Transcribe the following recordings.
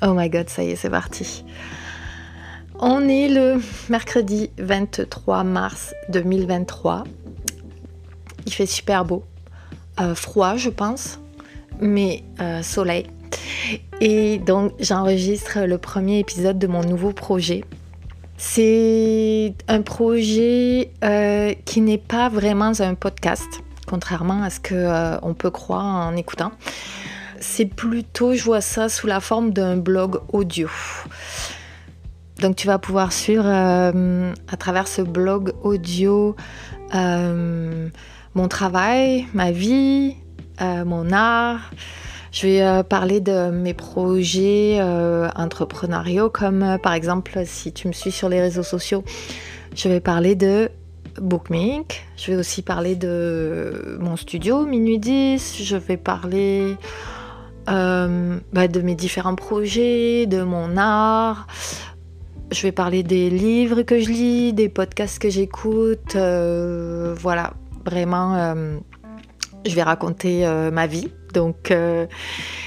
Oh my god, ça y est, c'est parti. On est le mercredi 23 mars 2023. Il fait super beau. Euh, froid, je pense, mais euh, soleil. Et donc, j'enregistre le premier épisode de mon nouveau projet. C'est un projet euh, qui n'est pas vraiment un podcast, contrairement à ce qu'on peut croire en écoutant c'est plutôt, je vois ça sous la forme d'un blog audio. Donc tu vas pouvoir suivre euh, à travers ce blog audio euh, mon travail, ma vie, euh, mon art. Je vais parler de mes projets entrepreneuriaux comme par exemple si tu me suis sur les réseaux sociaux, je vais parler de Bookmink. Je vais aussi parler de mon studio Minuit 10. Je vais parler euh, bah, de mes différents projets, de mon art. Je vais parler des livres que je lis, des podcasts que j'écoute. Euh, voilà, vraiment, euh, je vais raconter ma vie. Donc,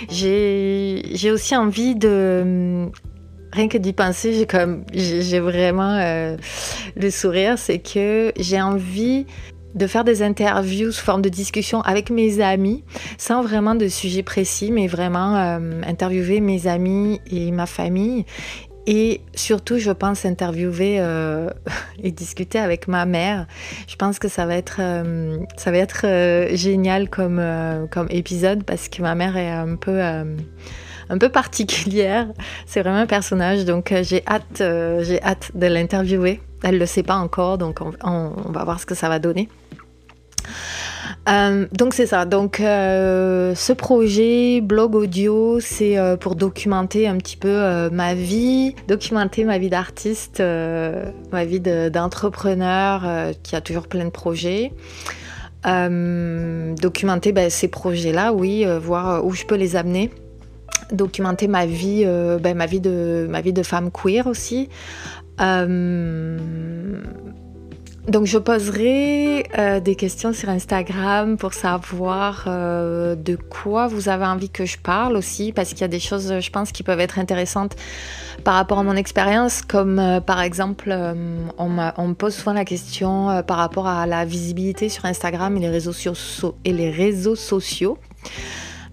j'ai aussi envie de rien que d'y penser, j'ai j'ai vraiment le sourire, c'est que j'ai envie de faire des interviews sous forme de discussion avec mes amis, sans vraiment de sujet précis, mais vraiment euh, interviewer mes amis et ma famille. Et surtout, je pense interviewer euh, et discuter avec ma mère. Je pense que ça va être, euh, ça va être génial comme, comme épisode parce que ma mère est un peu un peu particulière. C'est vraiment un personnage, donc j'ai hâte, hâte de l'interviewer. Elle le sait pas encore, donc on, va voir ce que ça va donner. Euh, donc c'est ça. Donc euh, ce projet blog audio, c'est euh, pour documenter un petit peu ma vie, documenter ma vie d'artiste, ma vie d'entrepreneur qui a toujours plein de projets. documenter ben, ces projets-là, oui, voir où je peux les amener documenter ma vie, ben, ma vie de ma vie de femme queer aussi. Donc je poserai euh, des questions sur Instagram pour savoir euh, de quoi vous avez envie que je parle aussi, parce qu'il y a des choses, je pense, qui peuvent être intéressantes par rapport à mon expérience, comme euh, par exemple, on, me pose souvent la question par rapport à la visibilité sur Instagram et les réseaux, et les réseaux sociaux.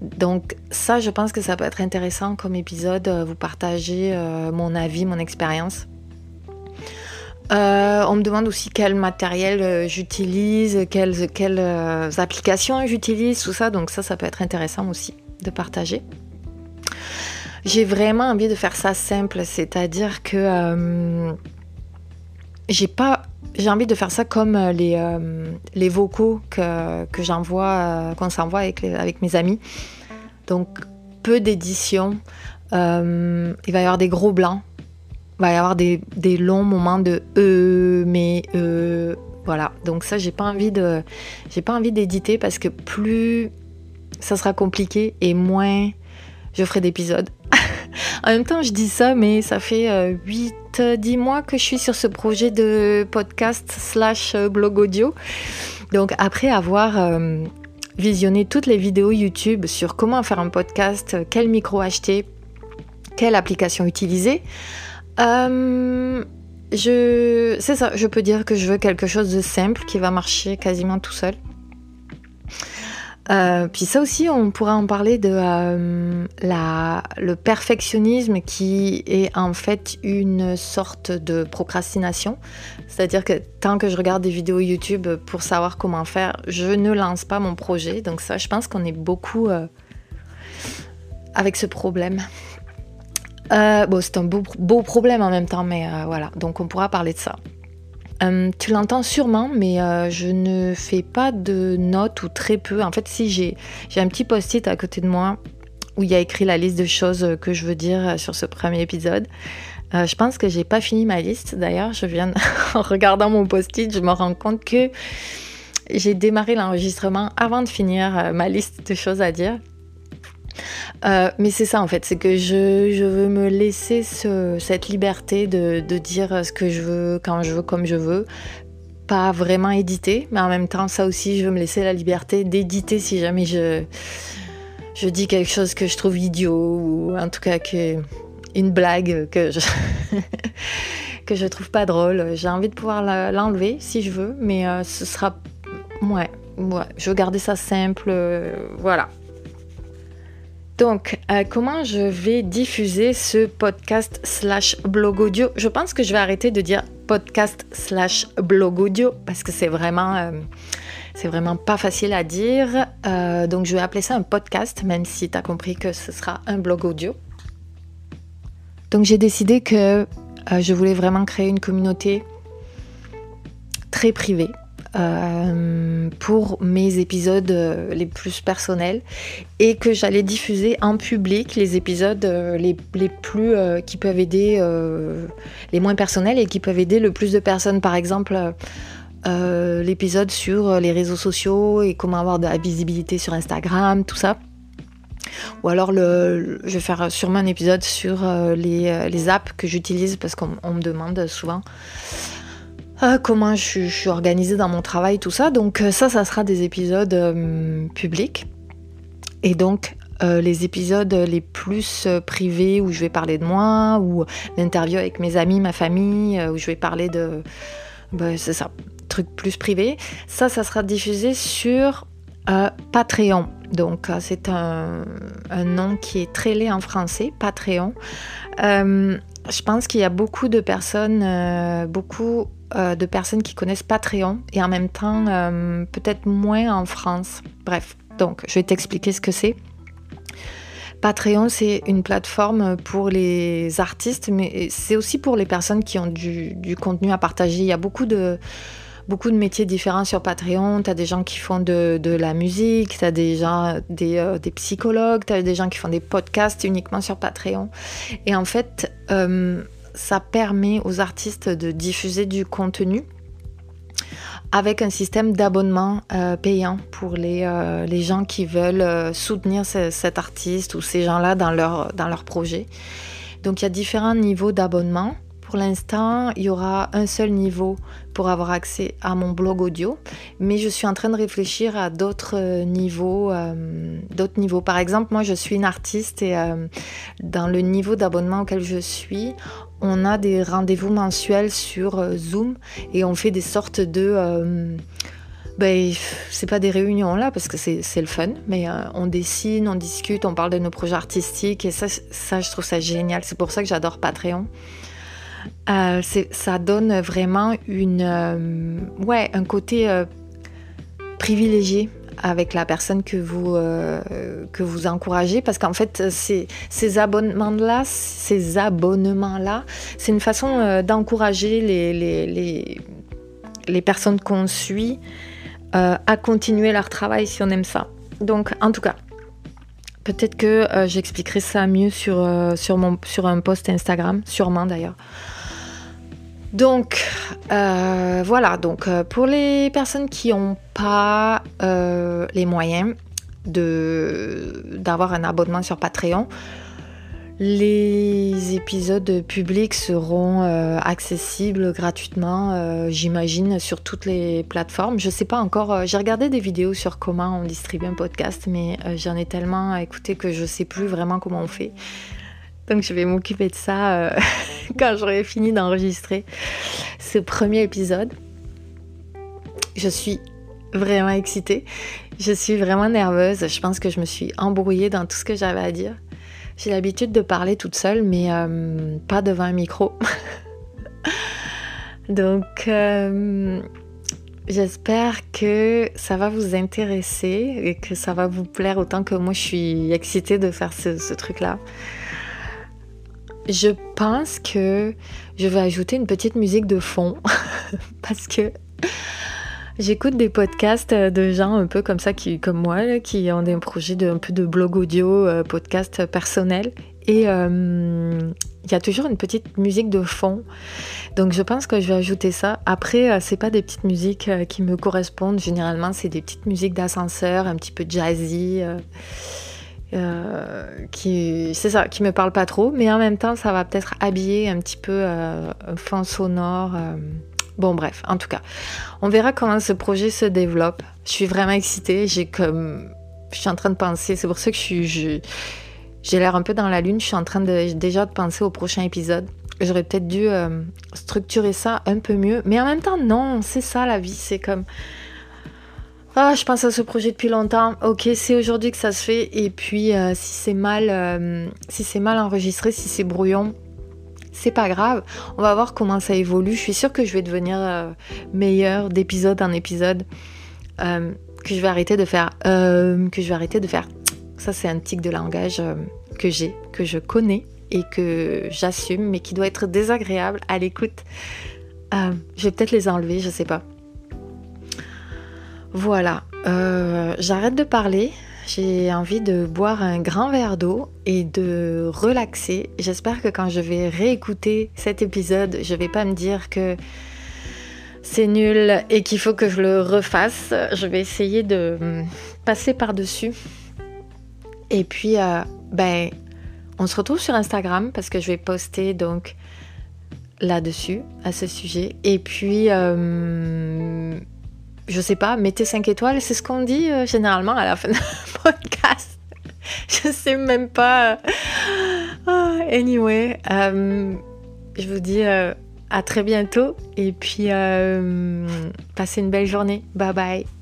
Donc ça, je pense que ça peut être intéressant comme épisode, vous partager mon avis, mon expérience. Euh, on me demande aussi quel matériel euh, j'utilise, quelles, euh, applications j'utilise, tout ça. Donc ça, ça peut être intéressant aussi de partager. J'ai vraiment envie de faire ça simple, c'est-à-dire que j'ai envie de faire ça comme les, les vocaux que, j'envoie, qu'on s'envoie avec, avec mes amis. Donc peu d'édition. il va y avoir des gros blancs va y avoir des, longs moments de euh, mais euh, voilà. Donc ça, j'ai pas envie de, j'ai pas envie d'éditer parce que plus ça sera compliqué et moins je ferai d'épisodes. en même temps, je dis ça, mais ça fait 8, euh, 10 mois que je suis sur ce projet de podcast slash blog audio. Donc après avoir visionné toutes les vidéos YouTube sur comment faire un podcast, quel micro acheter, quelle application utiliser, euh, je, c'est ça, je peux dire que je veux quelque chose de simple qui va marcher quasiment tout seul. Euh, puis ça aussi, on pourra en parler de euh, le perfectionnisme qui est en fait une sorte de procrastination. C'est-à-dire que tant que je regarde des vidéos YouTube pour savoir comment faire, je ne lance pas mon projet. Donc ça, je pense qu'on est beaucoup avec ce problème. Euh, c'est un beau, problème en même temps, mais euh, voilà, donc on pourra parler de ça. Euh, tu l'entends sûrement, mais je ne fais pas de notes ou très peu. En fait, si j'ai un petit post-it à côté de moi où il y a écrit la liste de choses que je veux dire sur ce premier épisode. je pense que j'ai pas fini ma liste. D'ailleurs, je viens en regardant mon post-it, je me rends compte que j'ai démarré l'enregistrement avant de finir ma liste de choses à dire. Euh, mais c'est ça en fait, c'est que je, veux me laisser cette liberté de, dire ce que je veux, quand je veux, comme je veux. Pas vraiment éditer, mais en même temps, ça aussi, je veux me laisser la liberté d'éditer si jamais je, je dis quelque chose que je trouve idiot ou en tout cas que une blague que je que je trouve pas drôle. J'ai envie de pouvoir l'enlever si je veux, mais ce sera ouais, ouais, je veux garder ça simple, voilà. Donc, euh, comment je vais diffuser ce podcast slash blog audio? Je pense que je vais arrêter de dire podcast slash blog audio parce que c'est vraiment, euh, pas facile à dire. Euh, donc, je vais appeler ça un podcast, même si tu as compris que ce sera un blog audio. Donc, j'ai décidé que je voulais vraiment créer une communauté très privée euh, pour mes épisodes euh, les plus personnels et que j'allais diffuser en public les épisodes euh, les, les, plus qui peuvent aider les moins personnels et qui peuvent aider le plus de personnes. Par exemple l'épisode sur les réseaux sociaux et comment avoir de la visibilité sur Instagram tout ça. Ou alors je vais faire sûrement un épisode sur les, les apps que j'utilise parce qu'on me demande souvent ah, comment je, suis organisée dans mon travail, tout ça. Donc euh, ça, ça sera des épisodes euh, publics. Et donc euh, les épisodes les plus privés où je vais parler de moi, ou l'interview avec mes amis, ma famille, où je vais parler de... Ben, c'est ça, trucs plus privés. Ça, ça sera diffusé sur Patreon. Donc c'est un, un, nom qui est très laid en français, Patreon. je pense qu'il y a beaucoup de personnes, beaucoup euh, de personnes qui connaissent Patreon et en même temps euh, peut-être moins en France. Bref, donc je vais t'expliquer ce que c'est. Patreon, c'est une plateforme pour les artistes, mais c'est aussi pour les personnes qui ont du, contenu à partager. Il y a beaucoup de, beaucoup de métiers différents sur Patreon. Tu as des gens qui font de, la musique, tu as des, gens, des, euh, des psychologues, tu as des gens qui font des podcasts uniquement sur Patreon. Et en fait, ça permet aux artistes de diffuser du contenu avec un système d'abonnement euh, payant pour les, euh, les, gens qui veulent euh, soutenir cet artiste ou ces gens-là dans leur, dans leur projet. Donc il y a différents niveaux d'abonnement. Pour l'instant, il y aura un seul niveau pour avoir accès à mon blog audio, mais je suis en train de réfléchir à d'autres niveaux, d'autres niveaux. Par exemple, moi, je suis une artiste et dans le niveau d'abonnement auquel je suis, on a des rendez-vous mensuels sur euh, Zoom et on fait des sortes de... Euh, ben, c'est pas des réunions là parce que c'est le fun, mais euh, on dessine, on discute, on parle de nos projets artistiques et ça, ça je trouve ça génial. C'est pour ça que j'adore Patreon. Ça donne vraiment une, ouais, un côté privilégié avec la personne que vous, euh, que vous encouragez parce qu'en fait ces, abonnements-là, ces abonnements-là, c'est une façon euh, d'encourager les, les, les, personnes qu'on suit euh, à continuer leur travail si on aime ça. Donc en tout cas, peut-être que j'expliquerai ça mieux sur, sur, mon, sur un post Instagram, sûrement d'ailleurs. Donc euh, voilà, donc euh, pour les personnes qui n'ont pas euh, les moyens d'avoir un abonnement sur Patreon, les épisodes publics seront accessibles gratuitement, j'imagine, sur toutes les plateformes. Je ne sais pas encore, j'ai regardé des vidéos sur comment on distribue un podcast, mais j'en ai tellement écouté que je ne sais plus vraiment comment on fait. Donc je vais m'occuper de ça euh, quand j'aurai fini d'enregistrer ce premier épisode. Je suis vraiment excitée. Je suis vraiment nerveuse. Je pense que je me suis embrouillée dans tout ce que j'avais à dire. J'ai l'habitude de parler toute seule, mais euh, pas devant un micro. Donc, euh, j'espère que ça va vous intéresser et que ça va vous plaire autant que moi je suis excitée de faire ce truc-là. Je pense que je vais ajouter une petite musique de fond parce que j'écoute des podcasts de gens un peu comme ça, qui, comme moi, qui ont des projets de, un peu de blog audio, euh, podcast personnel. Et euh, il y a toujours une petite musique de fond. Donc je pense que je vais ajouter ça. Après, euh, c'est pas des petites musiques qui me correspondent. Généralement, c'est des petites musiques d'ascenseur, un petit peu jazzy. Euh, qui c'est ça qui me parle pas trop mais en même temps ça va peut-être habiller un petit peu euh, un fond sonore euh. Bon bref en tout cas on verra comment ce projet se développe je suis vraiment excitée j'ai comme je suis en train de penser c'est pour ça que j'ai l'air un peu dans la lune. Je suis en train de, déjà de penser au prochain épisode. J'aurais peut-être dû euh, structurer ça un peu mieux. Mais en même temps, non, c'est ça la vie. C'est comme. Ah, je pense à ce projet depuis longtemps. Ok, c'est aujourd'hui que ça se fait. Et puis, euh, si c'est mal, euh, si c'est mal enregistré, si c'est brouillon, c'est pas grave. On va voir comment ça évolue. Je suis sûre que je vais devenir meilleure d'épisode en épisode. que je vais arrêter de faire. que je vais arrêter de faire. Ça, c'est un tic de langage que j'ai, que je connais et que j'assume, mais qui doit être désagréable à l'écoute. Euh, je vais peut-être les enlever, je sais pas. Voilà, euh, j'arrête de parler. J'ai envie de boire un grand verre d'eau et de relaxer. J'espère que quand je vais réécouter cet épisode, je vais pas me dire que c'est nul et qu'il faut que je le refasse. Je vais essayer de passer par-dessus. Et puis, euh, ben, on se retrouve sur Instagram parce que je vais poster donc là-dessus, à ce sujet. Et puis, euh, je sais pas, mettez 5 étoiles, c'est ce qu'on dit euh, généralement à la fin d'un podcast. je sais même pas. Ah, anyway, euh, je vous dis à très bientôt et puis passez une belle journée. Bye bye.